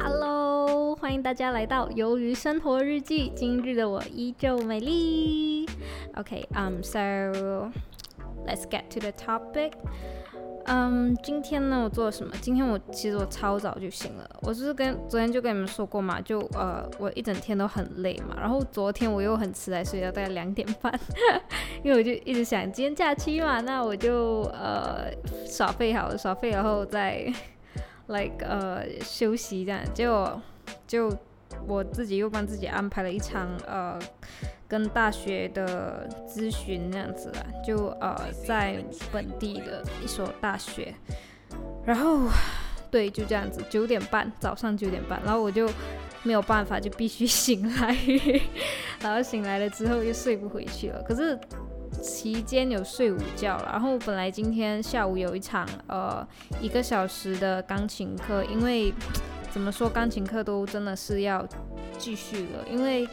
Hello，欢迎大家来到《鱿鱼生活日记》。今日的我依旧美丽。OK，um, so let's get to the topic. 嗯，今天呢，我做了什么？今天我其实我超早就醒了。我就是跟昨天就跟你们说过嘛，就呃，我一整天都很累嘛。然后昨天我又很迟来睡觉，大概两点半，因为我就一直想今天假期嘛，那我就呃耍废好了，耍废然后再 like 呃休息这样。结果就我自己又帮自己安排了一场呃。跟大学的咨询那样子啊，就呃在本地的一所大学，然后对就这样子，九点半早上九点半，然后我就没有办法，就必须醒来，然后醒来了之后又睡不回去了。可是期间有睡午觉了，然后本来今天下午有一场呃一个小时的钢琴课，因为怎么说钢琴课都真的是要继续了，因为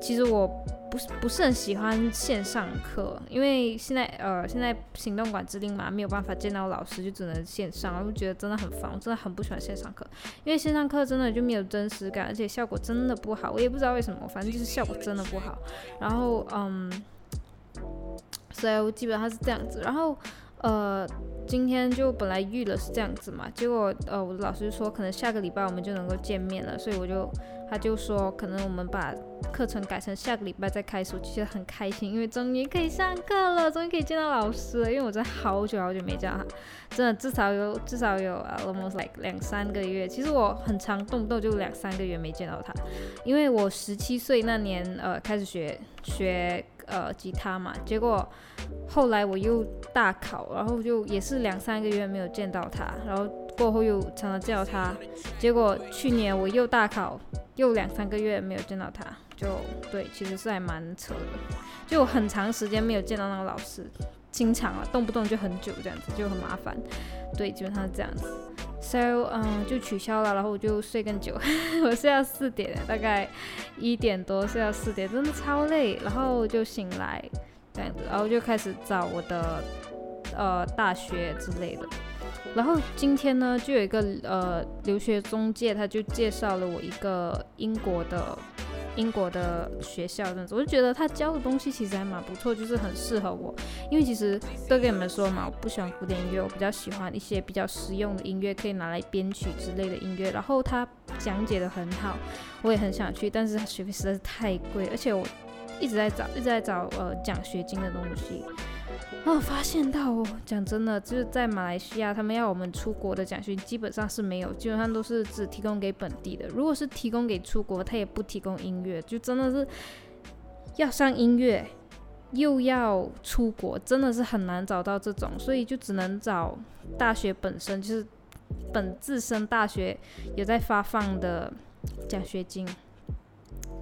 其实我。不是不是很喜欢线上课，因为现在呃现在行动管制令嘛，没有办法见到老师，就只能线上，我就觉得真的很烦，我真的很不喜欢线上课，因为线上课真的就没有真实感，而且效果真的不好，我也不知道为什么，反正就是效果真的不好。然后嗯，所以我基本上是这样子，然后呃今天就本来预了是这样子嘛，结果呃我的老师说可能下个礼拜我们就能够见面了，所以我就。他就说，可能我们把课程改成下个礼拜再开始，我其实很开心，因为终于可以上课了，终于可以见到老师了。因为我真的好久好久没见他，真的至少有至少有 almost like 两三个月。其实我很长，动不动就两三个月没见到他，因为我十七岁那年呃开始学学呃吉他嘛，结果后来我又大考，然后就也是两三个月没有见到他，然后过后又常常见到他，结果去年我又大考。又两三个月没有见到他，就对，其实是还蛮扯的，就很长时间没有见到那个老师，经常啊，动不动就很久这样子，就很麻烦。对，基本上是这样子。So，嗯，就取消了，然后我就睡更久，我睡到四点，大概一点多睡到四点，真的超累，然后就醒来这样子，然后就开始找我的呃大学之类的。然后今天呢，就有一个呃留学中介，他就介绍了我一个英国的英国的学校这样子，我就觉得他教的东西其实还蛮不错，就是很适合我。因为其实都跟你们说嘛，我不喜欢古典音乐，我比较喜欢一些比较实用的音乐，可以拿来编曲之类的音乐。然后他讲解的很好，我也很想去，但是学费实在是太贵，而且我一直在找一直在找呃奖学金的东西。然后发现到哦，讲真的，就是在马来西亚，他们要我们出国的奖学金基本上是没有，基本上都是只提供给本地的。如果是提供给出国，他也不提供音乐，就真的是要上音乐又要出国，真的是很难找到这种，所以就只能找大学本身就是本自身大学有在发放的奖学金。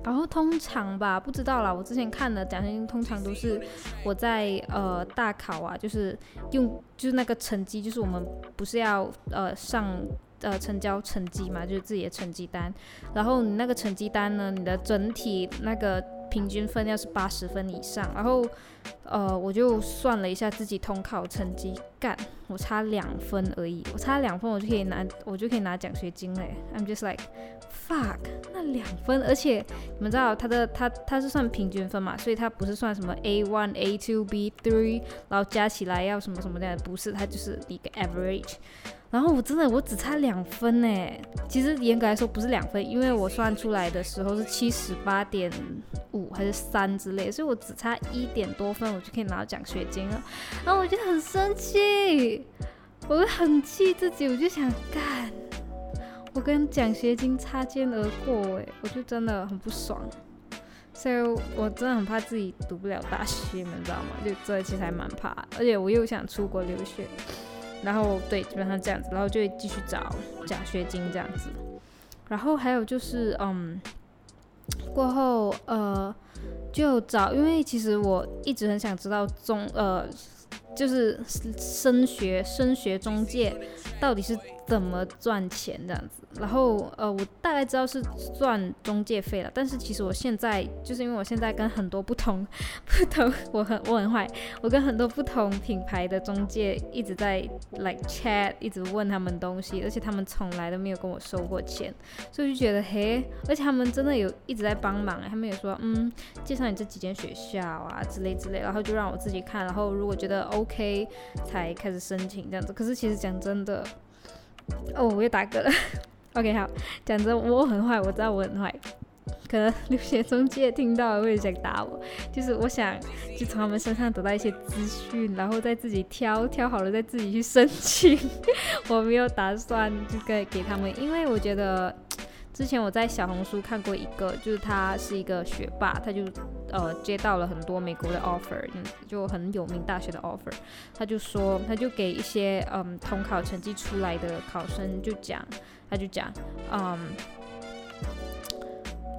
然后通常吧，不知道啦。我之前看的奖学金通常都是我在呃大考啊，就是用就是那个成绩，就是我们不是要呃上呃成交成绩嘛，就是自己的成绩单。然后你那个成绩单呢，你的整体那个平均分要是八十分以上。然后呃我就算了一下自己统考成绩，干我差两分而已，我差两分我就可以拿我就可以拿奖学金嘞。I'm just like。fuck，那两分，而且你们知道他的他他是算平均分嘛，所以他不是算什么 A one A two B three，然后加起来要什么什么的，不是，他就是一个 average。然后我真的我只差两分呢，其实严格来说不是两分，因为我算出来的时候是七十八点五还是三之类，所以我只差一点多分我就可以拿到奖学金了。然后我就很生气，我就很气自己，我就想干。我跟奖学金擦肩而过，哎，我就真的很不爽，所以我真的很怕自己读不了大学，你们知道吗？就这其实还蛮怕，而且我又想出国留学，然后对，基本上这样子，然后就会继续找奖学金这样子，然后还有就是，嗯，过后呃就找，因为其实我一直很想知道中呃就是升学升学中介到底是。怎么赚钱这样子，然后呃，我大概知道是赚中介费了，但是其实我现在就是因为我现在跟很多不同不同，我很我很坏，我跟很多不同品牌的中介一直在 like chat，一直问他们东西，而且他们从来都没有跟我收过钱，所以就觉得嘿，而且他们真的有一直在帮忙，他们也说嗯，介绍你这几间学校啊之类之类，然后就让我自己看，然后如果觉得 OK 才开始申请这样子，可是其实讲真的。哦，我又打嗝了。OK，好，讲真，我很坏，我知道我很坏。可能留学中介听到会想打我，就是我想就从他们身上得到一些资讯，然后再自己挑挑好了再自己去申请。我没有打算就给给他们，因为我觉得。之前我在小红书看过一个，就是他是一个学霸，他就呃接到了很多美国的 offer，就很有名大学的 offer，他就说他就给一些嗯统考成绩出来的考生就讲，他就讲嗯。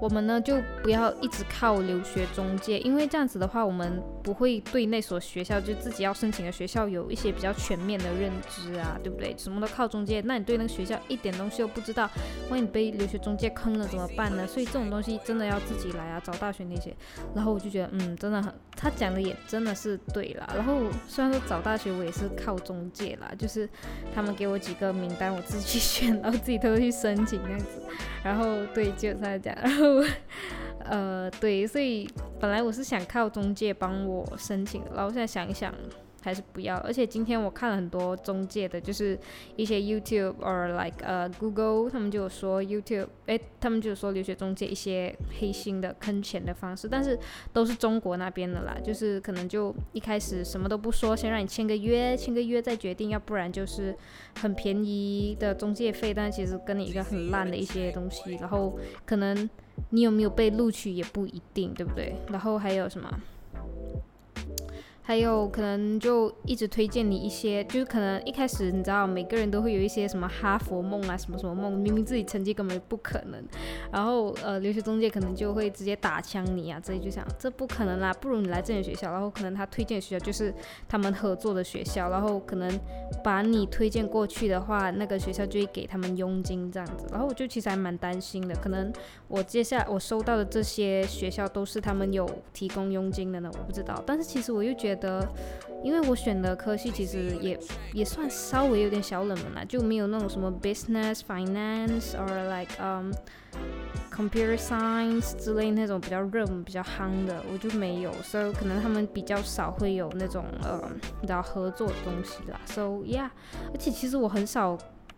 我们呢就不要一直靠留学中介，因为这样子的话，我们不会对那所学校就自己要申请的学校有一些比较全面的认知啊，对不对？什么都靠中介，那你对那个学校一点东西都不知道，万一你被留学中介坑了怎么办呢？所以这种东西真的要自己来啊，找大学那些。然后我就觉得，嗯，真的很，他讲的也真的是对啦。然后虽然说找大学我也是靠中介啦，就是他们给我几个名单，我自己去选，然后自己偷偷去申请那样子。然后对，就这样讲，然后。呃，对，所以本来我是想靠中介帮我申请，然后现在想一想。还是不要，而且今天我看了很多中介的，就是一些 YouTube or like 呃 Google，他们就有说 YouTube，哎，他们就有说留学中介一些黑心的坑钱的方式，但是都是中国那边的啦，就是可能就一开始什么都不说，先让你签个约，签个约再决定，要不然就是很便宜的中介费，但其实跟你一个很烂的一些东西，然后可能你有没有被录取也不一定，对不对？然后还有什么？还有可能就一直推荐你一些，就是可能一开始你知道每个人都会有一些什么哈佛梦啊，什么什么梦，明明自己成绩根本不可能，然后呃留学中介可能就会直接打枪你啊，这里就想这不可能啦，不如你来这间学校，然后可能他推荐学校就是他们合作的学校，然后可能把你推荐过去的话，那个学校就会给他们佣金这样子，然后我就其实还蛮担心的，可能我接下来我收到的这些学校都是他们有提供佣金的呢，我不知道，但是其实我又觉得。的，因为我选的科系其实也也算稍微有点小冷门啦，就没有那种什么 business finance or like um computer science 之类那种比较热门、比较夯的，我就没有，所以可能他们比较少会有那种呃比较合作的东西啦。So yeah，而且其实我很少。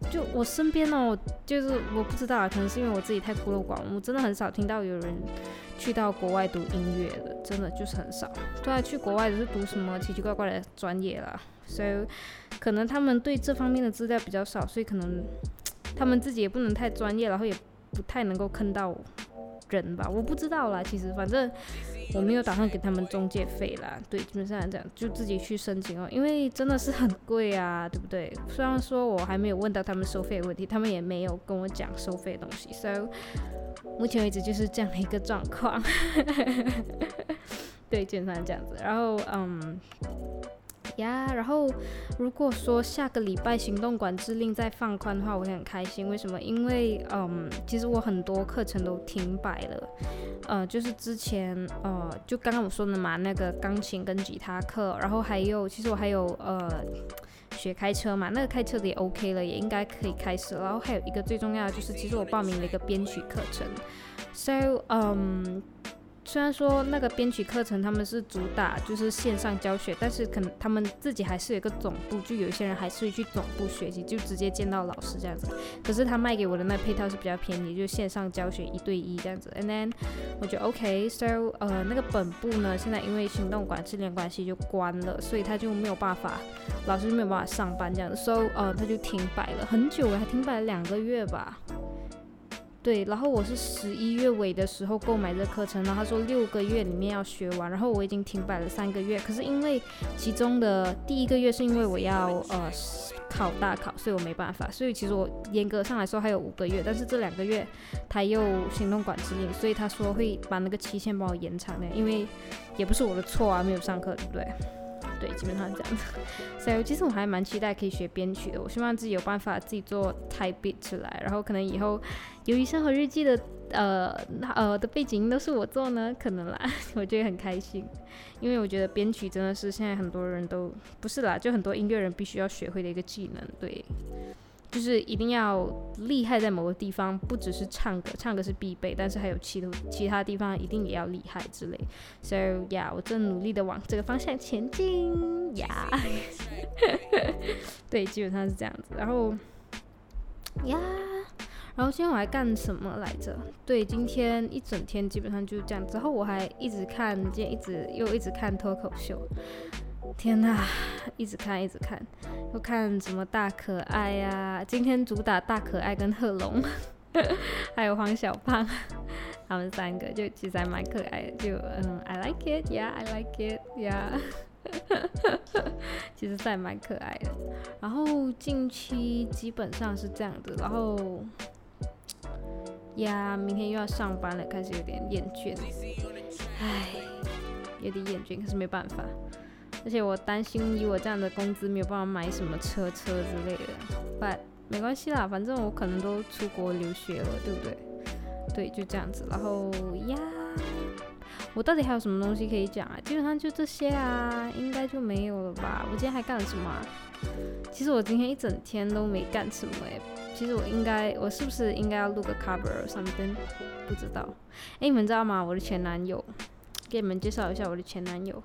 就我身边哦，就是我不知道啊，可能是因为我自己太孤陋寡闻，我真的很少听到有人去到国外读音乐的，真的就是很少。对啊，去国外是读什么奇奇怪怪的专业啦，所以可能他们对这方面的资料比较少，所以可能 他们自己也不能太专业，然后也不太能够坑到我人吧，我不知道啦。其实反正。我没有打算给他们中介费啦，对，基本上这样就自己去申请哦，因为真的是很贵啊，对不对？虽然说我还没有问到他们收费的问题，他们也没有跟我讲收费的东西，so 目前为止就是这样的一个状况，对，基本上这样子，然后嗯。呀，然后如果说下个礼拜行动管制令再放宽的话，我会很开心。为什么？因为嗯，其实我很多课程都停摆了，呃，就是之前呃，就刚刚我说的嘛，那个钢琴跟吉他课，然后还有，其实我还有呃，学开车嘛，那个开车的也 OK 了，也应该可以开始。然后还有一个最重要的就是，其实我报名了一个编曲课程，so 嗯。虽然说那个编曲课程他们是主打就是线上教学，但是可能他们自己还是有一个总部，就有一些人还是会去总部学习，就直接见到老师这样子。可是他卖给我的那配套是比较便宜，就线上教学一对一这样子。And then 我觉得 OK，so 呃那个本部呢，现在因为行动管制令关系就关了，所以他就没有办法，老师就没有办法上班这样子，so 呃他就停摆了很久了，还停摆了两个月吧。对，然后我是十一月尾的时候购买这课程，然后他说六个月里面要学完，然后我已经停摆了三个月。可是因为其中的第一个月是因为我要呃考大考，所以我没办法。所以其实我严格上来说还有五个月，但是这两个月他又行动管制令，所以他说会把那个期限帮我延长的，因为也不是我的错啊，没有上课，对不对？对，基本上是这样子。所以其实我还蛮期待可以学编曲的，我希望自己有办法自己做 type beat 出来，然后可能以后由于生活日记的呃呃的背景音都是我做呢，可能啦，我觉得很开心，因为我觉得编曲真的是现在很多人都不是啦，就很多音乐人必须要学会的一个技能，对。就是一定要厉害在某个地方，不只是唱歌，唱歌是必备，但是还有其他其他地方一定也要厉害之类。So yeah，我正努力的往这个方向前进呀。对，基本上是这样子。然后呀，然后今天我还干什么来着？对，今天一整天基本上就是这样。之后我还一直看，今天一直又一直看脱口秀。天呐，一直看一直看，又看什么大可爱呀？今天主打大可爱跟贺龙，还有黄小胖，他们三个就其实还蛮可爱的，就嗯，I like it，yeah，I like it，yeah，其实还蛮可爱的。然后近期基本上是这样的，然后呀，明天又要上班了，开始有点厌倦，唉，有点厌倦，可是没办法。而且我担心以我这样的工资没有办法买什么车车之类的，But 没关系啦，反正我可能都出国留学了，对不对？对，就这样子。然后呀，我到底还有什么东西可以讲啊？基本上就这些啊，应该就没有了吧？我今天还干了什么？其实我今天一整天都没干什么诶。其实我应该，我是不是应该要录个 cover something？不知道。哎，你们知道吗？我的前男友。给你们介绍一下我的前男友，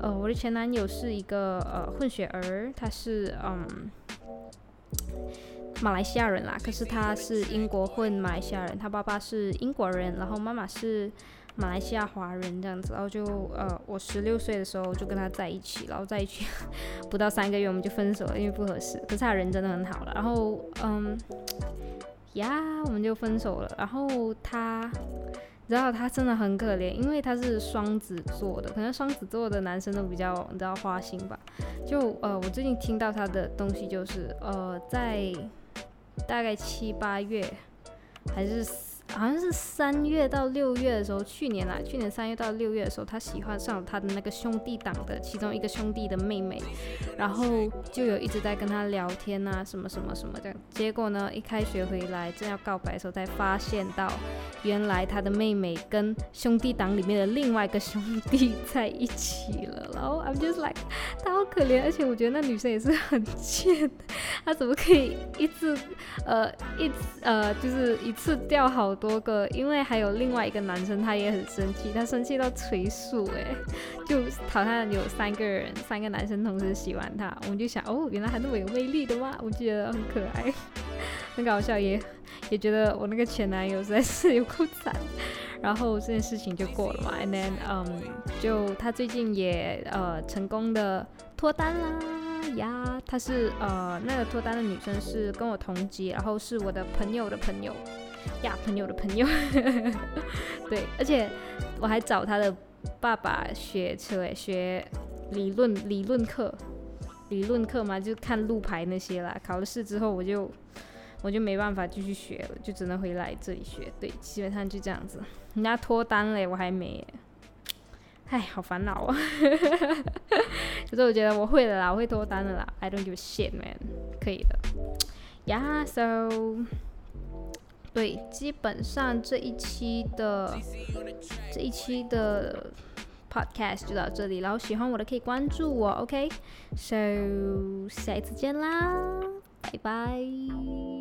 呃，我的前男友是一个呃混血儿，他是嗯马来西亚人啦，可是他是英国混马来西亚人，他爸爸是英国人，然后妈妈是马来西亚华人这样子，然后就呃我十六岁的时候就跟他在一起，然后在一起 不到三个月我们就分手了，因为不合适，可是他人真的很好了，然后嗯呀我们就分手了，然后他。然后他真的很可怜，因为他是双子座的，可能双子座的男生都比较你知道花心吧。就呃，我最近听到他的东西就是呃，在大概七八月还是。好像是三月到六月的时候，去年啦，去年三月到六月的时候，他喜欢上他的那个兄弟党的其中一个兄弟的妹妹，然后就有一直在跟他聊天啊，什么什么什么的。结果呢，一开学回来正要告白的时候，才发现到原来他的妹妹跟兄弟党里面的另外一个兄弟在一起了。然后 I'm just like，他好可怜，而且我觉得那女生也是很贱，她怎么可以一次呃一呃就是一次掉好。多个，因为还有另外一个男生，他也很生气，他生气到捶树，哎，就好像有三个人，三个男生同时喜欢他，我们就想，哦，原来还那么有魅力的吗？我觉得很可爱，很搞笑，也也觉得我那个前男友实在是有够惨，然后这件事情就过了嘛，and then，嗯，就他最近也呃成功的脱单啦呀，他是呃那个脱单的女生是跟我同级，然后是我的朋友的朋友。呀，朋友的朋友，对，而且我还找他的爸爸学车，诶，学理论理论课，理论课嘛，就看路牌那些啦。考了试之后，我就我就没办法继续学了，就只能回来这里学。对，基本上就这样子。人家脱单嘞，我还没，哎，好烦恼啊。可是我觉得我会的啦，我会脱单的啦。I don't give a shit, man，可以的。Yeah, so. 对，基本上这一期的这一期的 podcast 就到这里，然后喜欢我的可以关注我，OK？So 下一次见啦，拜拜。